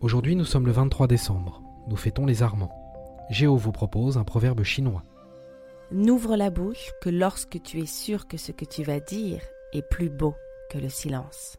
Aujourd'hui, nous sommes le 23 décembre. Nous fêtons les Armands. Géo vous propose un proverbe chinois. N'ouvre la bouche que lorsque tu es sûr que ce que tu vas dire est plus beau que le silence.